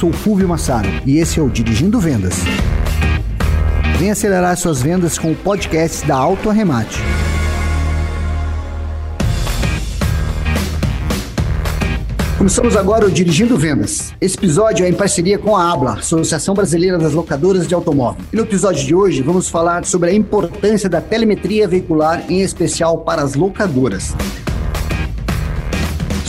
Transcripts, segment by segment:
sou Fulvio Massaro e esse é o Dirigindo Vendas. Vem acelerar suas vendas com o podcast da Auto Arremate. Começamos agora o Dirigindo Vendas. Esse episódio é em parceria com a ABLA, Associação Brasileira das Locadoras de Automóvel. E no episódio de hoje vamos falar sobre a importância da telemetria veicular, em especial para as locadoras.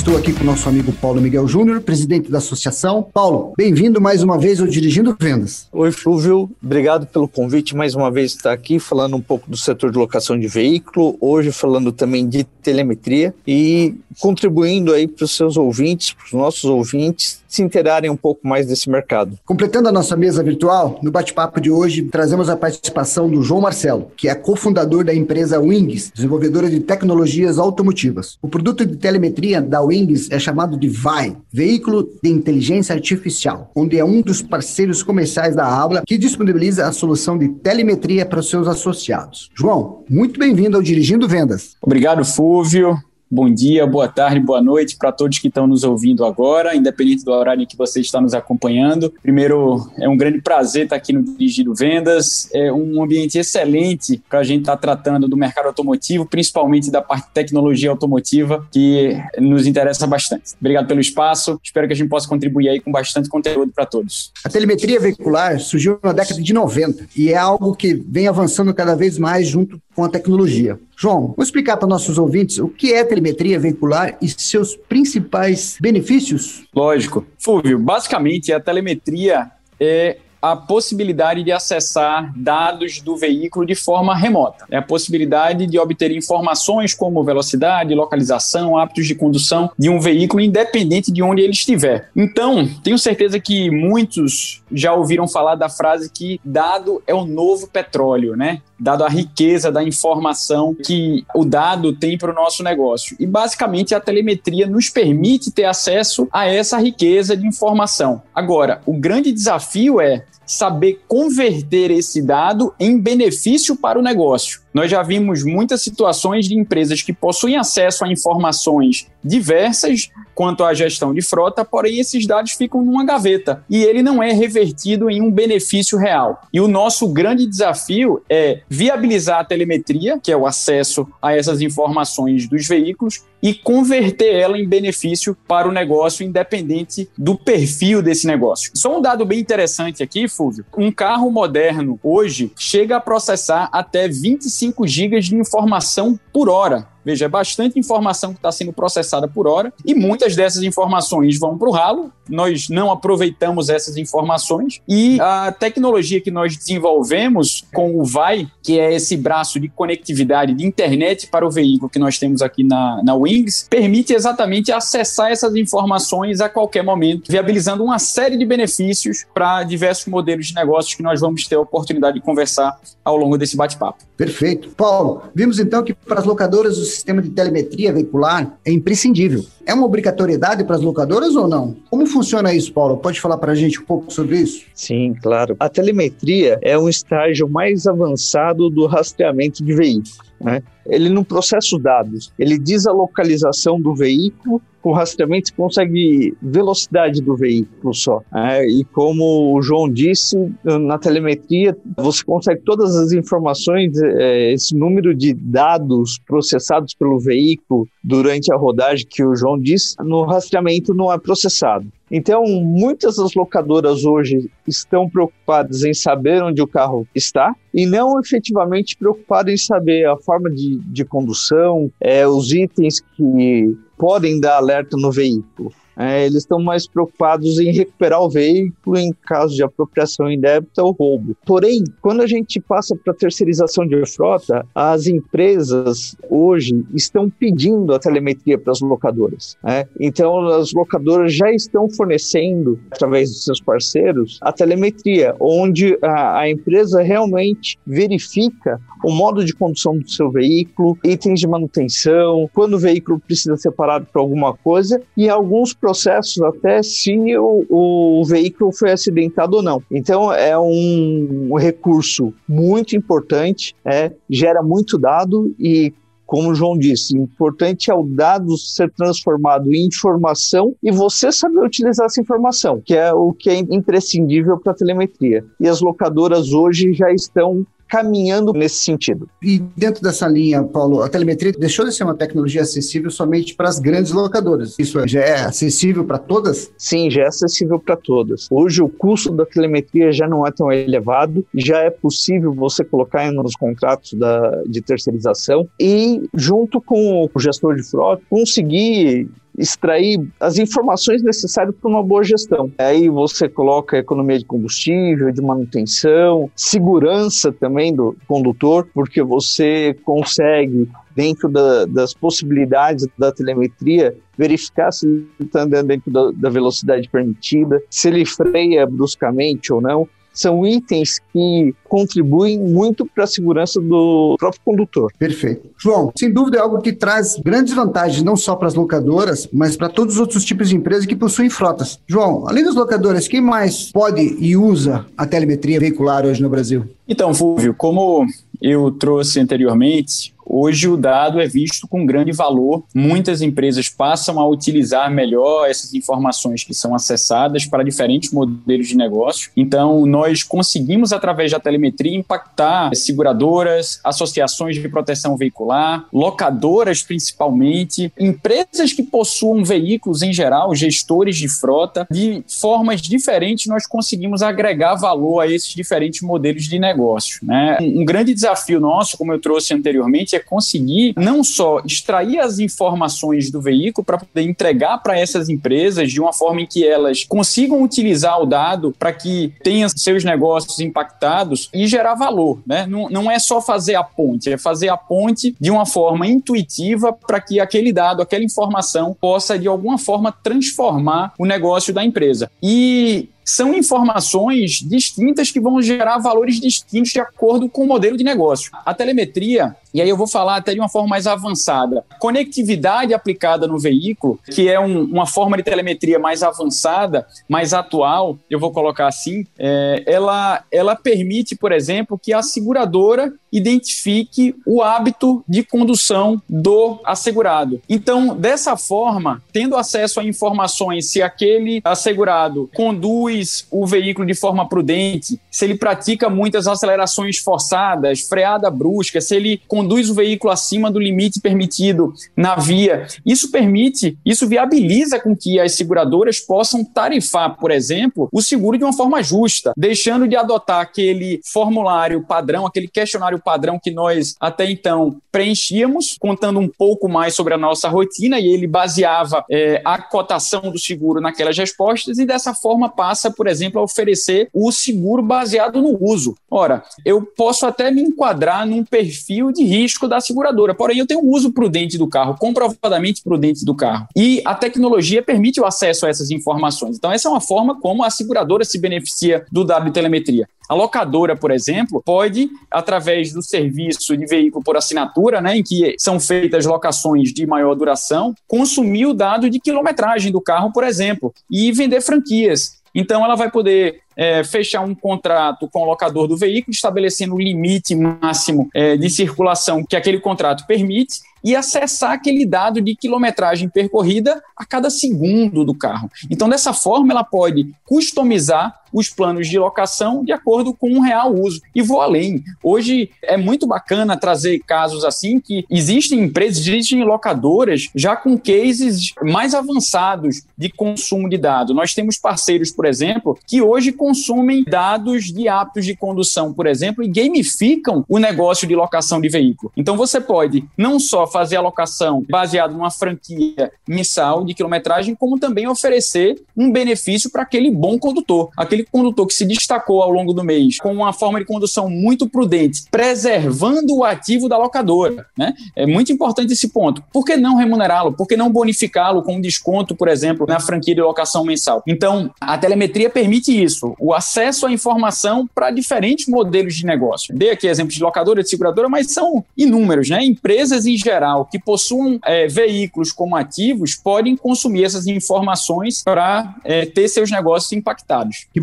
Estou aqui com o nosso amigo Paulo Miguel Júnior, presidente da associação. Paulo, bem-vindo mais uma vez ao Dirigindo Vendas. Oi, Flúvio. Obrigado pelo convite mais uma vez estar aqui falando um pouco do setor de locação de veículo, hoje falando também de telemetria e contribuindo aí para os seus ouvintes, para os nossos ouvintes, se interarem um pouco mais desse mercado. Completando a nossa mesa virtual, no bate-papo de hoje trazemos a participação do João Marcelo, que é cofundador da empresa Wings, desenvolvedora de tecnologias automotivas. O produto de telemetria da Wings é chamado de VAI, Veículo de Inteligência Artificial, onde é um dos parceiros comerciais da Abla que disponibiliza a solução de telemetria para os seus associados. João, muito bem-vindo ao Dirigindo Vendas. Obrigado, Fúvio. Bom dia, boa tarde, boa noite para todos que estão nos ouvindo agora, independente do horário em que você está nos acompanhando. Primeiro, é um grande prazer estar aqui no Dirigido Vendas. É um ambiente excelente para a gente estar tratando do mercado automotivo, principalmente da parte de tecnologia automotiva, que nos interessa bastante. Obrigado pelo espaço. Espero que a gente possa contribuir aí com bastante conteúdo para todos. A telemetria veicular surgiu na década de 90 e é algo que vem avançando cada vez mais junto com a tecnologia. João, vou explicar para nossos ouvintes o que é telemetria veicular e seus principais benefícios? Lógico. Fúvio, basicamente a telemetria é a possibilidade de acessar dados do veículo de forma remota. É a possibilidade de obter informações como velocidade, localização, hábitos de condução de um veículo, independente de onde ele estiver. Então, tenho certeza que muitos já ouviram falar da frase que dado é o novo petróleo, né? Dado a riqueza da informação que o dado tem para o nosso negócio. E basicamente a telemetria nos permite ter acesso a essa riqueza de informação. Agora, o grande desafio é saber converter esse dado em benefício para o negócio. Nós já vimos muitas situações de empresas que possuem acesso a informações diversas quanto à gestão de frota, porém esses dados ficam numa gaveta e ele não é revertido em um benefício real. E o nosso grande desafio é viabilizar a telemetria, que é o acesso a essas informações dos veículos, e converter ela em benefício para o negócio, independente do perfil desse negócio. Só um dado bem interessante aqui, Fúvio: um carro moderno hoje chega a processar até 25 5 gigas de informação por hora. Veja, é bastante informação que está sendo processada por hora e muitas dessas informações vão para o ralo. Nós não aproveitamos essas informações e a tecnologia que nós desenvolvemos com o VAI, que é esse braço de conectividade de internet para o veículo que nós temos aqui na, na Wings, permite exatamente acessar essas informações a qualquer momento, viabilizando uma série de benefícios para diversos modelos de negócios que nós vamos ter a oportunidade de conversar ao longo desse bate-papo. Perfeito. Paulo, vimos então que para as locadoras sistema de telemetria veicular é imprescindível. É uma obrigatoriedade para as locadoras ou não? Como funciona isso, Paulo? Pode falar para a gente um pouco sobre isso? Sim, claro. A telemetria é um estágio mais avançado do rastreamento de veículos. Né? Ele não processa os dados, ele diz a localização do veículo com rastreamento você consegue velocidade do veículo só. É, e como o João disse, na telemetria você consegue todas as informações, é, esse número de dados processados pelo veículo durante a rodagem que o João disse, no rastreamento não é processado. Então, muitas das locadoras hoje estão preocupadas em saber onde o carro está e não efetivamente preocupadas em saber a forma de, de condução, é, os itens que podem dar alerta no veículo. É, eles estão mais preocupados em recuperar o veículo em caso de apropriação indébita ou roubo. Porém, quando a gente passa para terceirização de frota, as empresas hoje estão pedindo a telemetria para as locadoras. Né? Então, as locadoras já estão fornecendo, através dos seus parceiros, a telemetria, onde a, a empresa realmente verifica o modo de condução do seu veículo, itens de manutenção, quando o veículo precisa ser parado para alguma coisa e alguns processos até se o, o veículo foi acidentado ou não. Então é um, recurso muito importante, é, gera muito dado e como o João disse, importante é o dado ser transformado em informação e você saber utilizar essa informação, que é o que é imprescindível para a telemetria. E as locadoras hoje já estão caminhando nesse sentido. E dentro dessa linha, Paulo, a telemetria deixou de ser uma tecnologia acessível somente para as grandes locadoras. Isso já é acessível para todas? Sim, já é acessível para todas. Hoje o custo da telemetria já não é tão elevado, já é possível você colocar nos contratos da, de terceirização e junto com o gestor de frota conseguir extrair as informações necessárias para uma boa gestão. Aí você coloca economia de combustível, de manutenção, segurança também do condutor, porque você consegue dentro da, das possibilidades da telemetria, verificar se ele está andando dentro da, da, velocidade permitida, se ele freia bruscamente ou não são itens que contribuem muito para a segurança do próprio condutor. Perfeito. João, sem dúvida é algo que traz grandes vantagens, não só para as locadoras, mas para todos os outros tipos de empresas que possuem frotas. João, além das locadoras, quem mais pode e usa a telemetria veicular hoje no Brasil? Então, Fúvio, como eu trouxe anteriormente, Hoje o dado é visto com grande valor. Muitas empresas passam a utilizar melhor essas informações que são acessadas para diferentes modelos de negócio. Então, nós conseguimos, através da telemetria, impactar seguradoras, associações de proteção veicular, locadoras principalmente, empresas que possuam veículos em geral, gestores de frota. De formas diferentes, nós conseguimos agregar valor a esses diferentes modelos de negócio. Né? Um grande desafio nosso, como eu trouxe anteriormente, é conseguir não só extrair as informações do veículo para poder entregar para essas empresas de uma forma em que elas consigam utilizar o dado para que tenham seus negócios impactados e gerar valor. Né? Não, não é só fazer a ponte, é fazer a ponte de uma forma intuitiva para que aquele dado, aquela informação possa de alguma forma transformar o negócio da empresa. E são informações distintas que vão gerar valores distintos de acordo com o modelo de negócio. A telemetria, e aí eu vou falar até de uma forma mais avançada, conectividade aplicada no veículo, que é um, uma forma de telemetria mais avançada, mais atual, eu vou colocar assim, é, ela, ela permite, por exemplo, que a seguradora identifique o hábito de condução do assegurado. Então, dessa forma, tendo acesso a informações se aquele assegurado conduz o veículo de forma prudente, se ele pratica muitas acelerações forçadas, freada brusca, se ele conduz o veículo acima do limite permitido na via, isso permite, isso viabiliza com que as seguradoras possam tarifar, por exemplo, o seguro de uma forma justa, deixando de adotar aquele formulário padrão, aquele questionário padrão que nós até então preenchíamos, contando um pouco mais sobre a nossa rotina, e ele baseava é, a cotação do seguro naquelas respostas, e dessa forma passa, por exemplo, a oferecer o seguro baseado no uso. Ora, eu posso até me enquadrar num perfil de risco da seguradora, porém eu tenho um uso prudente do carro, comprovadamente prudente do carro. E a tecnologia permite o acesso a essas informações. Então, essa é uma forma como a seguradora se beneficia do dado de telemetria. A locadora, por exemplo, pode, através do serviço de veículo por assinatura, né, em que são feitas locações de maior duração, consumir o dado de quilometragem do carro, por exemplo, e vender franquias. Então, ela vai poder é, fechar um contrato com o locador do veículo, estabelecendo o limite máximo é, de circulação que aquele contrato permite e acessar aquele dado de quilometragem percorrida a cada segundo do carro. Então, dessa forma, ela pode customizar os planos de locação de acordo com o real uso. E vou além. Hoje é muito bacana trazer casos assim que existem empresas, existem locadoras já com cases mais avançados de consumo de dados. Nós temos parceiros, por exemplo, que hoje consumem dados de hábitos de condução, por exemplo, e gamificam o negócio de locação de veículo. Então você pode não só fazer a locação baseado numa franquia mensal de quilometragem, como também oferecer um benefício para aquele bom condutor, aquele aquele condutor que se destacou ao longo do mês com uma forma de condução muito prudente, preservando o ativo da locadora. Né? É muito importante esse ponto. Por que não remunerá-lo? Por que não bonificá-lo com um desconto, por exemplo, na franquia de locação mensal? Então, a telemetria permite isso, o acesso à informação para diferentes modelos de negócio. Dei aqui exemplos de locadora, de seguradora, mas são inúmeros. Né? Empresas em geral que possuam é, veículos como ativos podem consumir essas informações para é, ter seus negócios impactados. Que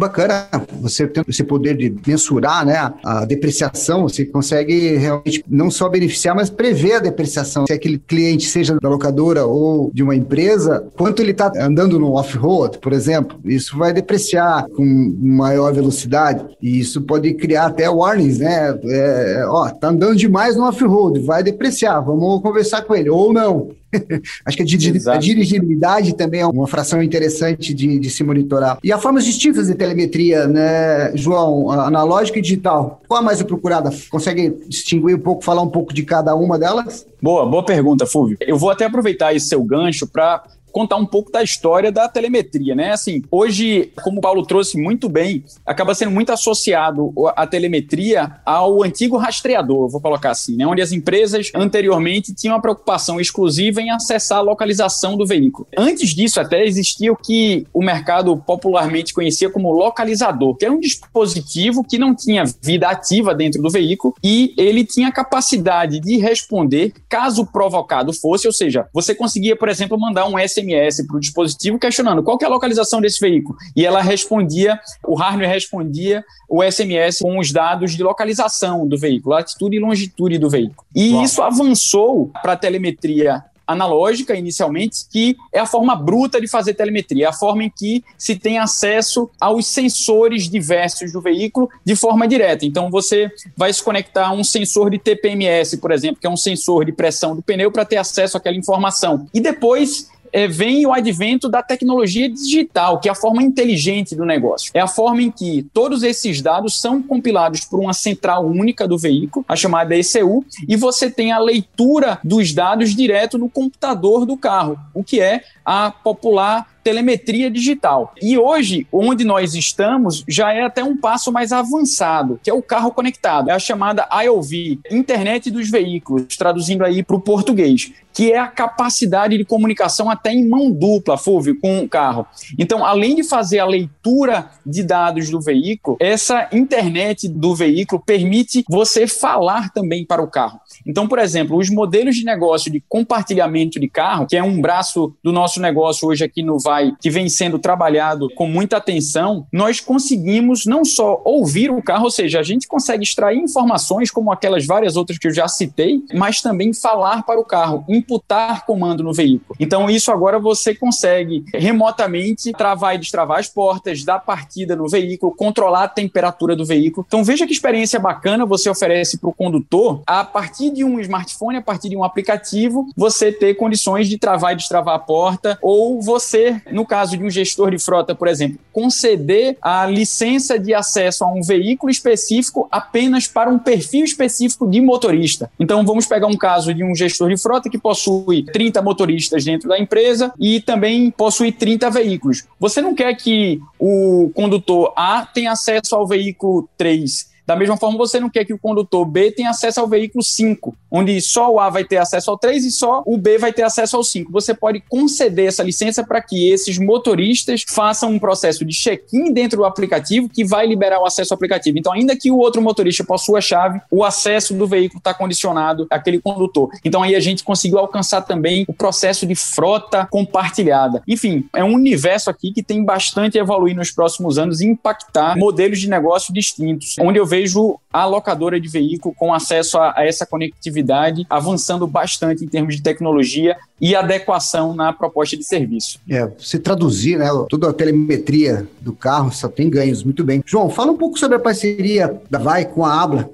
você ter esse poder de mensurar né, a depreciação, você consegue realmente não só beneficiar, mas prever a depreciação. Se aquele cliente seja da locadora ou de uma empresa, quanto ele está andando no off-road, por exemplo, isso vai depreciar com maior velocidade e isso pode criar até warnings, né? É, ó, tá andando demais no off-road, vai depreciar, vamos conversar com ele, ou não. Acho que a, a, dirigibilidade também é uma fração interessante de, de, se monitorar. E há formas distintas de telemetria, né, João? Analógica e digital. Qual a mais procurada? Consegue distinguir um pouco, falar um pouco de cada uma delas? Boa, boa pergunta, Fúvio. Eu vou até aproveitar esse seu gancho para contar um pouco da história da telemetria, né? Assim, hoje, como o Paulo trouxe muito bem, acaba sendo muito associado a telemetria ao antigo rastreador, vou colocar assim, né? Onde as empresas anteriormente tinham a preocupação exclusiva em acessar a localização do veículo. Antes disso, até existia o que o mercado popularmente conhecia como localizador, que era um dispositivo que não tinha vida ativa dentro do veículo e ele tinha a capacidade de responder caso provocado fosse, ou seja, você conseguia, por exemplo, mandar um SMS SMS para o dispositivo questionando qual é a localização desse veículo. E ela respondia, o hardware respondia o SMS com os dados de localização do veículo, latitude e longitude do veículo. E Uau. isso avançou para a telemetria analógica inicialmente, que é a forma bruta de fazer telemetria, é a forma em que se tem acesso aos sensores diversos do veículo de forma direta. Então você vai se conectar a um sensor de TPMS, por exemplo, que é um sensor de pressão do pneu para ter acesso àquela informação. E depois é, vem o advento da tecnologia digital, que é a forma inteligente do negócio. É a forma em que todos esses dados são compilados por uma central única do veículo, a chamada ECU, e você tem a leitura dos dados direto no computador do carro, o que é a popular telemetria digital. E hoje, onde nós estamos, já é até um passo mais avançado, que é o carro conectado. É a chamada IOV, Internet dos Veículos, traduzindo aí para o português, que é a capacidade de comunicação até em mão dupla, Fúvio, com o carro. Então, além de fazer a leitura de dados do veículo, essa internet do veículo permite você falar também para o carro. Então, por exemplo, os modelos de negócio de compartilhamento de carro, que é um braço do nosso negócio hoje aqui no Vai, que vem sendo trabalhado com muita atenção, nós conseguimos não só ouvir o carro, ou seja, a gente consegue extrair informações como aquelas várias outras que eu já citei, mas também falar para o carro, imputar comando no veículo. Então, isso agora você consegue remotamente travar e destravar as portas, dar partida no veículo, controlar a temperatura do veículo. Então, veja que experiência bacana você oferece para o condutor a partir de um smartphone, a partir de um aplicativo, você ter condições de travar e destravar a porta, ou você, no caso de um gestor de frota, por exemplo, conceder a licença de acesso a um veículo específico apenas para um perfil específico de motorista. Então, vamos pegar um caso de um gestor de frota que possui 30 motoristas dentro da empresa e também possui 30 veículos. Você não quer que o condutor A tenha acesso ao veículo 3 da mesma forma, você não quer que o condutor B tenha acesso ao veículo 5, onde só o A vai ter acesso ao 3 e só o B vai ter acesso ao 5. Você pode conceder essa licença para que esses motoristas façam um processo de check-in dentro do aplicativo que vai liberar o acesso ao aplicativo. Então, ainda que o outro motorista possua a chave, o acesso do veículo está condicionado àquele condutor. Então, aí a gente conseguiu alcançar também o processo de frota compartilhada. Enfim, é um universo aqui que tem bastante a evoluir nos próximos anos e impactar modelos de negócio distintos, onde eu vejo vejo a locadora de veículo com acesso a, a essa conectividade avançando bastante em termos de tecnologia e adequação na proposta de serviço. É, se traduzir, né, toda a telemetria do carro só tem ganhos, muito bem. João, fala um pouco sobre a parceria da Vai com a Abla,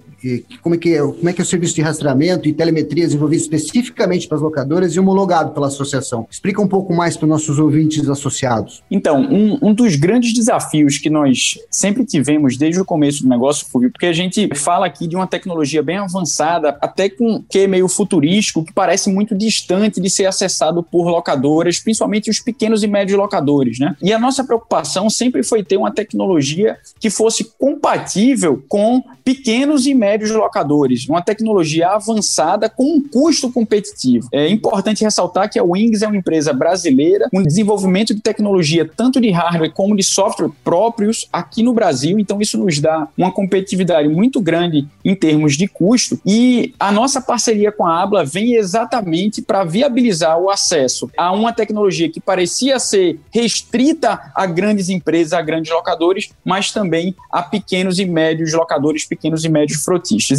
como é que é, como é que é o serviço de rastreamento e telemetria desenvolvido especificamente para as locadoras e homologado pela associação? Explica um pouco mais para os nossos ouvintes associados. Então, um, um, dos grandes desafios que nós sempre tivemos desde o começo do negócio, Fulvio, porque a gente fala aqui de uma tecnologia bem avançada, até com que é meio futurístico, que parece muito distante de ser acessado por locadoras, principalmente os pequenos e médios locadores, né? E a nossa preocupação sempre foi ter uma tecnologia que fosse compatível com pequenos e médios médios locadores, uma tecnologia avançada com um custo competitivo. É importante ressaltar que a Wings é uma empresa brasileira com desenvolvimento de tecnologia tanto de hardware como de software próprios aqui no Brasil, então isso nos dá uma competitividade muito grande em termos de custo e a nossa parceria com a Abla vem exatamente para viabilizar o acesso a uma tecnologia que parecia ser restrita a grandes empresas, a grandes locadores, mas também a pequenos e médios locadores, pequenos e médios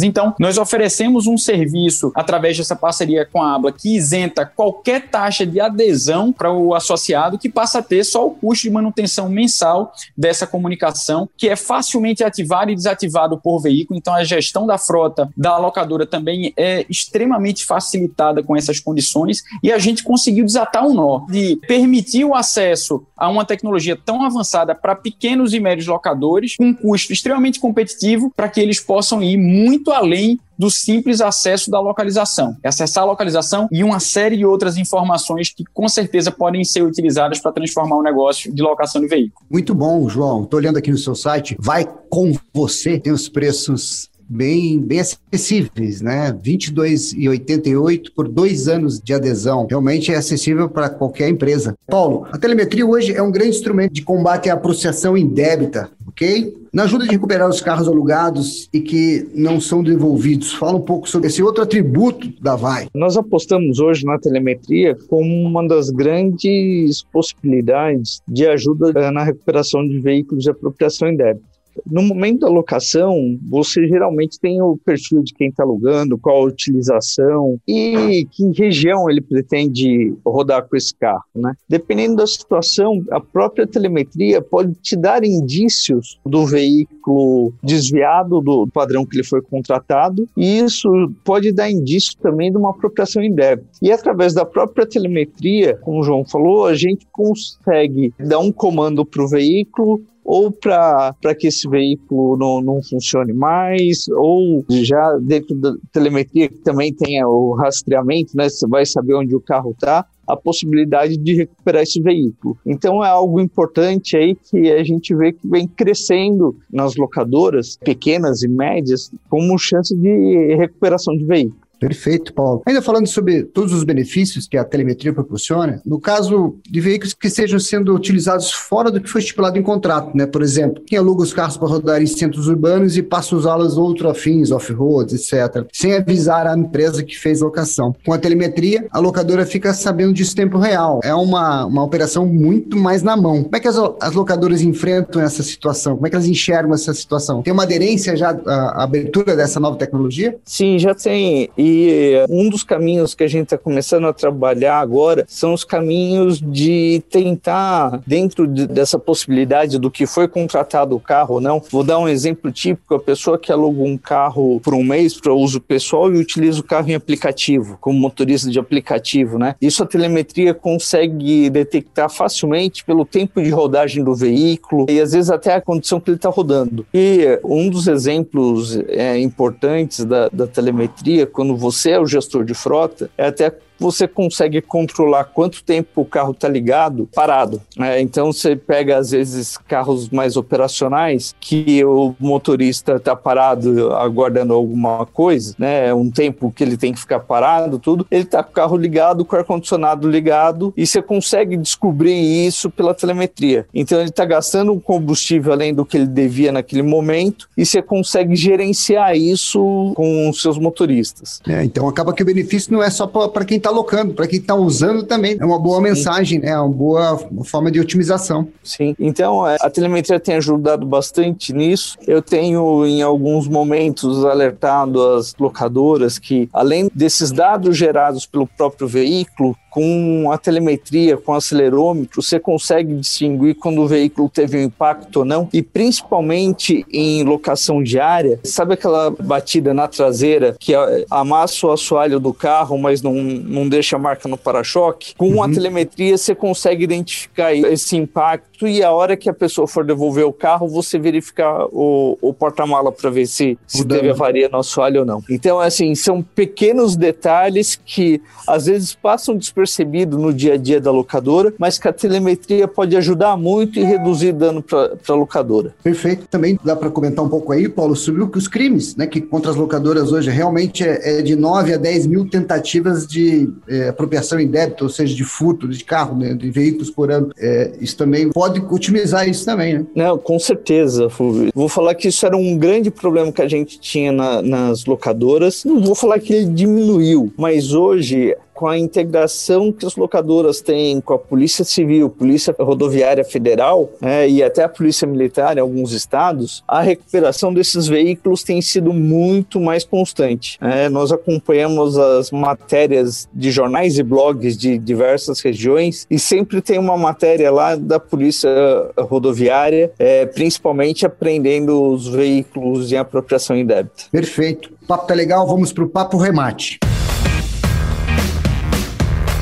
Então, nós oferecemos um serviço através dessa parceria com a Abla que isenta qualquer taxa de adesão para o associado, que passa a ter só o custo de manutenção mensal dessa comunicação, que é facilmente ativado e desativado por veículo. Então, a gestão da frota da locadora também é extremamente facilitada com essas condições e a gente conseguiu desatar um nó de permitir o acesso a uma tecnologia tão avançada para pequenos e médios locadores, com um custo extremamente competitivo, para que eles possam ir muito além do simples acesso da localização. É acessar a localização e uma série de outras informações que com certeza podem ser utilizadas para transformar o negócio de locação de veículo. Muito bom, João. Estou olhando aqui no seu site. Vai com você. Tem os preços bem, bem acessíveis, né? R$ 22,88 por dois anos de adesão. Realmente é acessível para qualquer empresa. Paulo, a telemetria hoje é um grande instrumento de combate à processação indébita, ok? Na ajuda de recuperar os carros alugados e que não são devolvidos. Fala um pouco sobre esse outro atributo da VAI. Nós apostamos hoje na telemetria como uma das grandes possibilidades de ajuda eh, na recuperação de veículos de apropriação indébita. No momento da locação, você geralmente tem o perfil de quem está alugando, qual a utilização e que região ele pretende rodar com esse carro, né? Dependendo da situação, a própria telemetria pode te dar indícios do veículo desviado do padrão que ele foi contratado e isso pode dar indício também de uma apropriação indébita. E através da própria telemetria, como o João falou, a gente consegue dar um comando para o veículo ou para que esse veículo não, não funcione mais, ou já dentro da telemetria que também tem o rastreamento, né? Você vai saber onde o carro está a possibilidade de recuperar esse veículo. Então é algo importante aí que a gente vê que vem crescendo nas locadoras pequenas e médias como chance de recuperação de veículo. Perfeito, Paulo. Ainda falando sobre todos os benefícios que a telemetria proporciona, no caso de veículos que estejam sendo utilizados fora do que foi estipulado em contrato, né? Por exemplo, quem aluga os carros para rodar em centros urbanos e passa a usá-los outro afins, off-roads, etc., sem avisar a empresa que fez locação. Com a telemetria, a locadora fica sabendo disso em tempo real. É uma, uma operação muito mais na mão. Como é que as, as locadoras enfrentam essa situação? Como é que elas enxergam essa situação? Tem uma aderência já à abertura dessa nova tecnologia? Sim, já tem. E e um dos caminhos que a gente está começando a trabalhar agora são os caminhos de tentar, dentro de, dessa possibilidade do que foi contratado o carro ou não, vou dar um exemplo típico: a pessoa que aluga um carro por um mês para uso pessoal e utiliza o carro em aplicativo, como motorista de aplicativo, né? Isso a telemetria consegue detectar facilmente pelo tempo de rodagem do veículo e às vezes até a condição que ele está rodando. E um dos exemplos é, importantes da, da telemetria, quando você é o gestor de frota, é até você consegue controlar quanto tempo o carro está ligado, parado. Né? Então você pega às vezes carros mais operacionais que o motorista está parado aguardando alguma coisa, né? Um tempo que ele tem que ficar parado, tudo. Ele está com o carro ligado, com o ar condicionado ligado e você consegue descobrir isso pela telemetria. Então ele está gastando um combustível além do que ele devia naquele momento e você consegue gerenciar isso com os seus motoristas. É, então acaba que o benefício não é só para quem está alocando, para quem está usando também. É uma boa Sim. mensagem, né? É uma boa forma de otimização. Sim. Então, é, a telemetria tem ajudado bastante nisso. Eu tenho, em alguns momentos, alertado as locadoras que, além desses dados gerados pelo próprio veículo, com a telemetria, com o acelerômetro, você consegue distinguir quando o veículo teve um impacto ou não, e principalmente em locação diária, sabe aquela batida na traseira que amassa o assoalho do carro, mas não, não deixa a marca no para-choque? Com uhum. a telemetria você consegue identificar esse impacto e a hora que a pessoa for devolver o carro, você verificar o, o porta-mala para ver se, se teve avaria no assoalho ou não. Então, assim, são pequenos detalhes que às vezes passam despercebidos no dia a dia da locadora, mas que a telemetria pode ajudar muito e reduzir dano para a locadora. Perfeito. Também dá para comentar um pouco aí, Paulo, sobre os crimes, né, que contra as locadoras hoje realmente é, é de 9 a 10 mil tentativas de é, apropriação em débito, ou seja, de furto de carro, né, de veículos por ano. É, isso também pode otimizar isso também, né? Não, com certeza, Fulvio. Vou falar que isso era um grande problema que a gente tinha na, nas locadoras. Não vou falar que ele diminuiu, mas hoje com a integração que as locadoras têm com a Polícia Civil, Polícia Rodoviária Federal é, e até a Polícia Militar em alguns estados, a recuperação desses veículos tem sido muito mais constante. É, nós acompanhamos as matérias de jornais e blogs de diversas regiões e sempre tem uma matéria lá da Polícia Rodoviária, é, principalmente apreendendo os veículos em apropriação em débito. Perfeito. O papo tá legal, vamos para o papo remate.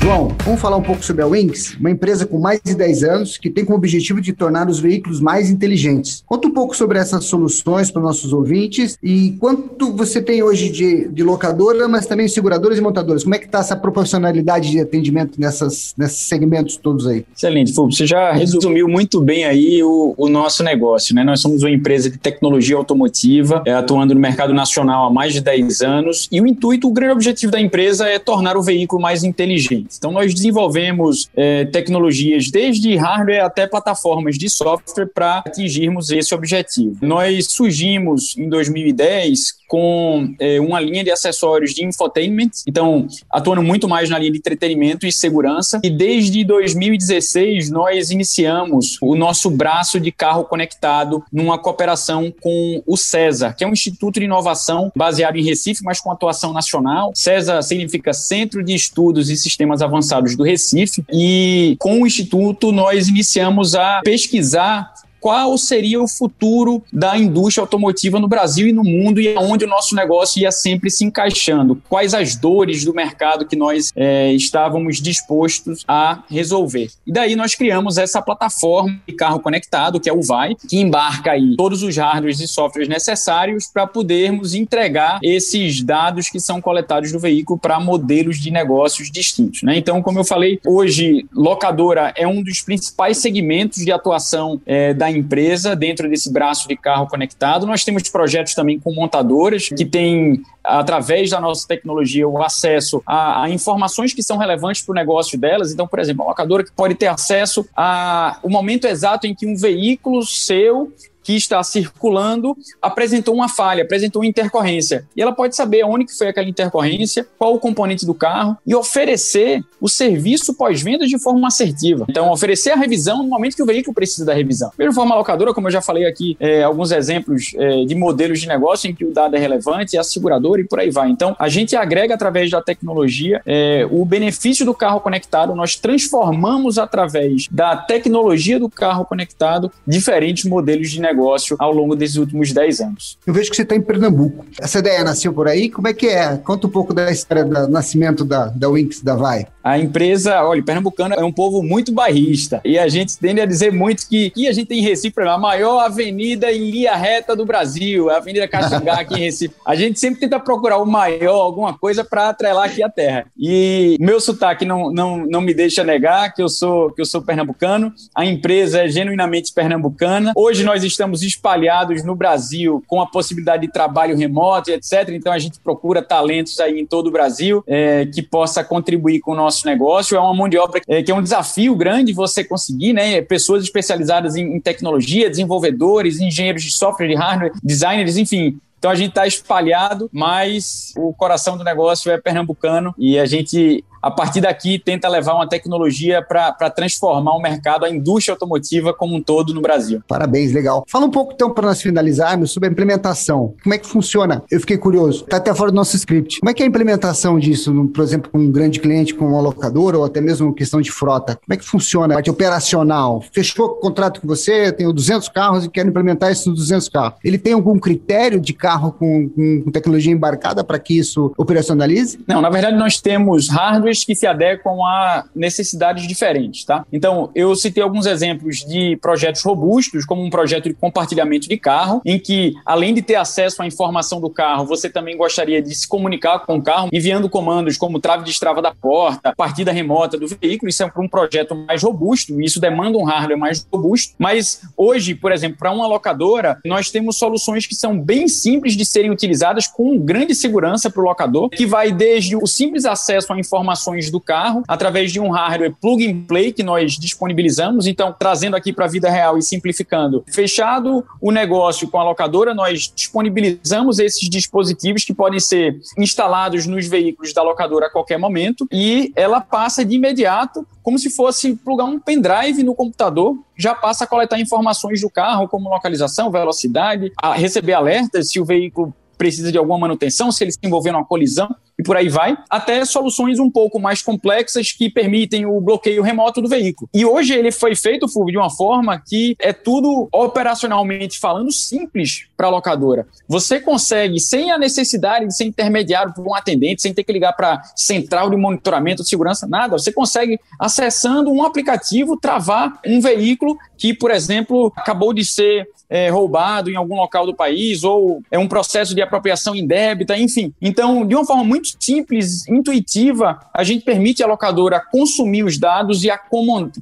João, vamos falar um pouco sobre a Wings, uma empresa com mais de 10 anos que tem como objetivo de tornar os veículos mais inteligentes. Conta um pouco sobre essas soluções para os nossos ouvintes e quanto você tem hoje de, de locadora, mas também seguradoras e montadoras. Como é que está essa proporcionalidade de atendimento nessas, nesses segmentos todos aí? Excelente, Fulvio. Você já resumiu muito bem aí o, o nosso negócio. Né? Nós somos uma empresa de tecnologia automotiva, é, atuando no mercado nacional há mais de 10 anos e o intuito, o grande objetivo da empresa é tornar o veículo mais inteligente. Então, nós desenvolvemos é, tecnologias desde hardware até plataformas de software para atingirmos esse objetivo. Nós surgimos em 2010 com é, uma linha de acessórios de infotainment, então atuando muito mais na linha de entretenimento e segurança. E desde 2016 nós iniciamos o nosso braço de carro conectado numa cooperação com o César, que é um instituto de inovação baseado em Recife, mas com atuação nacional. César significa Centro de Estudos e Sistemas Avançados do Recife. E com o instituto nós iniciamos a pesquisar qual seria o futuro da indústria automotiva no Brasil e no mundo e aonde o nosso negócio ia sempre se encaixando, quais as dores do mercado que nós é, estávamos dispostos a resolver. E daí nós criamos essa plataforma de carro conectado, que é o VAI, que embarca aí todos os hardwares e softwares necessários para podermos entregar esses dados que são coletados do veículo para modelos de negócios distintos. Né? Então, como eu falei, hoje locadora é um dos principais segmentos de atuação é, da empresa dentro desse braço de carro conectado. Nós temos projetos também com montadoras que têm, através da nossa tecnologia, o acesso a, a informações que são relevantes para o negócio delas. Então, por exemplo, uma locadora que pode ter acesso ao momento exato em que um veículo seu que está circulando apresentou uma falha, apresentou uma intercorrência. E ela pode saber onde que foi aquela intercorrência, qual o componente do carro e oferecer o serviço pós-venda de forma assertiva. Então, oferecer a revisão no momento que o veículo precisa da revisão. Mesmo forma locadora, como eu já falei aqui, é, alguns exemplos é, de modelos de negócio em que o dado é relevante, a seguradora e por aí vai. Então, a gente agrega através da tecnologia é, o benefício do carro conectado, nós transformamos através da tecnologia do carro conectado diferentes modelos de negócio negócio ao longo desses últimos 10 anos. Eu vejo que você está em Pernambuco. Essa ideia nasceu por aí? Como é que é? Conta um pouco da história do nascimento da, da Winx, da Vai. A empresa, olha, pernambucano é um povo muito bairrista e a gente tende a dizer muito que, que a gente tem em Recife, a maior avenida em linha reta do Brasil, a Avenida Caxangá aqui em Recife. A gente sempre tenta procurar o maior, alguma coisa para atrelar aqui a terra. E meu sotaque não, não, não me deixa negar que eu sou que eu sou pernambucano. A empresa é genuinamente pernambucana. Hoje nós estamos espalhados no Brasil com a possibilidade de trabalho remoto etc. Então a gente procura talentos aí em todo o Brasil é, que possa contribuir com o nosso nosso negócio. É uma mão de obra é, que é um desafio grande você conseguir, né? Pessoas especializadas em, em tecnologia, desenvolvedores, engenheiros de software, de hardware, designers, enfim. Então a gente está espalhado, mas o coração do negócio é pernambucano e a gente a partir daqui tenta levar uma tecnologia para transformar o mercado, a indústria automotiva como um todo no Brasil. Parabéns, legal. Fala um pouco então para nós finalizarmos sobre a implementação. Como é que funciona? Eu fiquei curioso. Está até fora do nosso script. Como é que é a implementação disso, por exemplo, com um grande cliente, com uma locadora ou até mesmo questão de frota? Como é que funciona a parte operacional? Fechou o contrato com você, tenho 200 carros e quero implementar isso nos 200 carros. Ele tem algum critério de carro com, com tecnologia embarcada para que isso operacionalize? Não, na verdade nós temos hardware pessoas que se adequam a necessidades diferentes, tá? Então, eu citei alguns exemplos de projetos robustos, como um projeto de compartilhamento de carro, em que, além de ter acesso à informação do carro, você também gostaria de se comunicar com o carro, enviando comandos como trave de estrava da porta, partida remota do veículo. Isso é para um projeto mais robusto, isso demanda um hardware mais robusto. Mas hoje, por exemplo, para uma locadora, nós temos soluções que são bem simples de serem utilizadas com grande segurança para o locador, que vai desde o simples acesso a informações do carro através de um hardware plug and play que nós disponibilizamos. Então, trazendo aqui para a vida real e simplificando, fechado o negócio com a locadora, nós disponibilizamos esses dispositivos que podem ser instalados nos veículos da locadora a qualquer momento e ela passa de imediato, como se fosse plugar um pendrive no computador, já passa a coletar informações do carro, como localização, velocidade, a receber alertas se o veículo precisa de alguma manutenção, se ele se envolver numa colisão e por aí vai, até soluções um pouco mais complexas que permitem o bloqueio remoto do veículo. E hoje ele foi feito, Fulvio, de uma forma que é tudo operacionalmente falando simples para a locadora. Você consegue, sem a necessidade de ser intermediário por um atendente, sem ter que ligar para central de monitoramento de segurança, nada. Você consegue, acessando um aplicativo, travar um veículo que, por exemplo, acabou de ser é, roubado em algum local do país ou é um processo de apropriação indébita, enfim. Então, de uma forma muito simples, intuitiva, a gente permite à locadora consumir os dados e a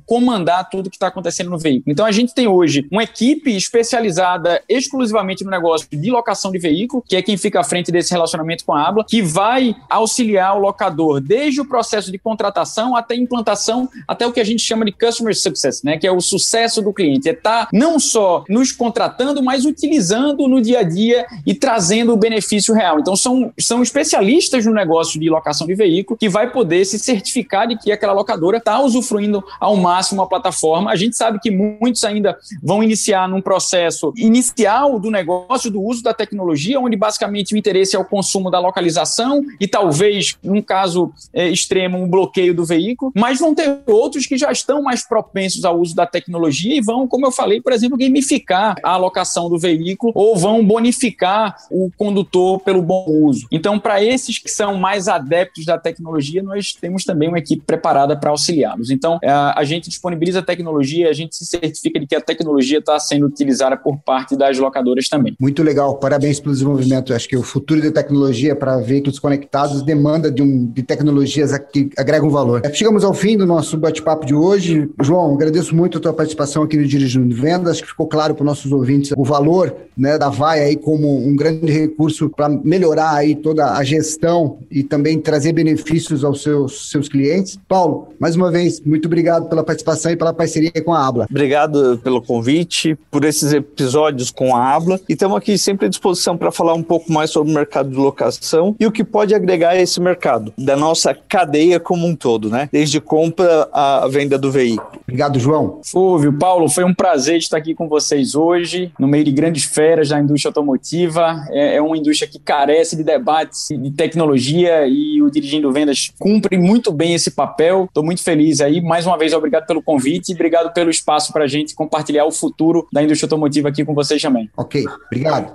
comandar tudo que está acontecendo no veículo. Então, a gente tem hoje uma equipe especializada exclusivamente no negócio de locação de veículo, que é quem fica à frente desse relacionamento com a ABLA, que vai auxiliar o locador desde o processo de contratação até implantação, até o que a gente chama de customer success, né, que é o sucesso do cliente. É estar tá não só nos contratando, mas utilizando no dia a dia e trazendo o benefício real. Então, são, são especialistas no negócio de locação de veículo que vai poder se certificar de que aquela locadora está usufruindo ao máximo a plataforma. A gente sabe que muitos ainda vão iniciar num processo inicial do negócio, do uso da tecnologia, onde basicamente o interesse é o consumo da localização e talvez, num caso é, extremo, um bloqueio do veículo, mas vão ter outros que já estão mais propensos ao uso da tecnologia e vão, como eu falei, por exemplo, gamificar a alocação do veículo ou vão bonificar o condutor pelo bom uso. Então, para esses que são mais adeptos da tecnologia, nós temos também uma equipe preparada para auxiliá-los. Então, é, a gente disponibiliza a tecnologia, a gente se certifica de que a tecnologia está sendo utilizada por parte das locadoras também. Muito legal, parabéns pelo desenvolvimento. Acho que o futuro da tecnologia para veículos conectados demanda de, um, de tecnologias que agregam valor. Chegamos ao fim do nosso bate-papo de hoje. João, agradeço muito a tua participação aqui no Dirigindo Vendas. Acho que ficou claro para os nossos ouvintes o valor né, da VAI aí como um grande recurso para melhorar aí toda a gestão e também trazer benefícios aos seus, seus clientes. Paulo, mais uma vez, muito obrigado pela participação e pela parceria com a Abla. Obrigado pelo convite, por esses episódios com a Abla e estamos aqui sempre à disposição para falar um pouco mais sobre o mercado de locação e o que pode agregar a esse mercado, da nossa cadeia como um todo, né? Desde compra à venda do veículo. Obrigado, João. Fulvio, Paulo, foi um prazer estar aqui com vocês hoje, no meio de grandes feras da indústria automotiva. É, é uma indústria que carece de debates de tecnologia e o Dirigindo Vendas cumpre muito bem esse papel. Estou muito feliz aí. Mais uma vez, obrigado pelo convite e obrigado pelo espaço para a gente compartilhar o futuro da indústria automotiva aqui com vocês também. Ok, obrigado.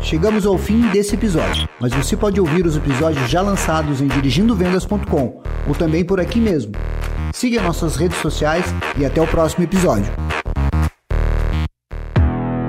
Chegamos ao fim desse episódio, mas você pode ouvir os episódios já lançados em dirigindovendas.com ou também por aqui mesmo. Siga nossas redes sociais e até o próximo episódio.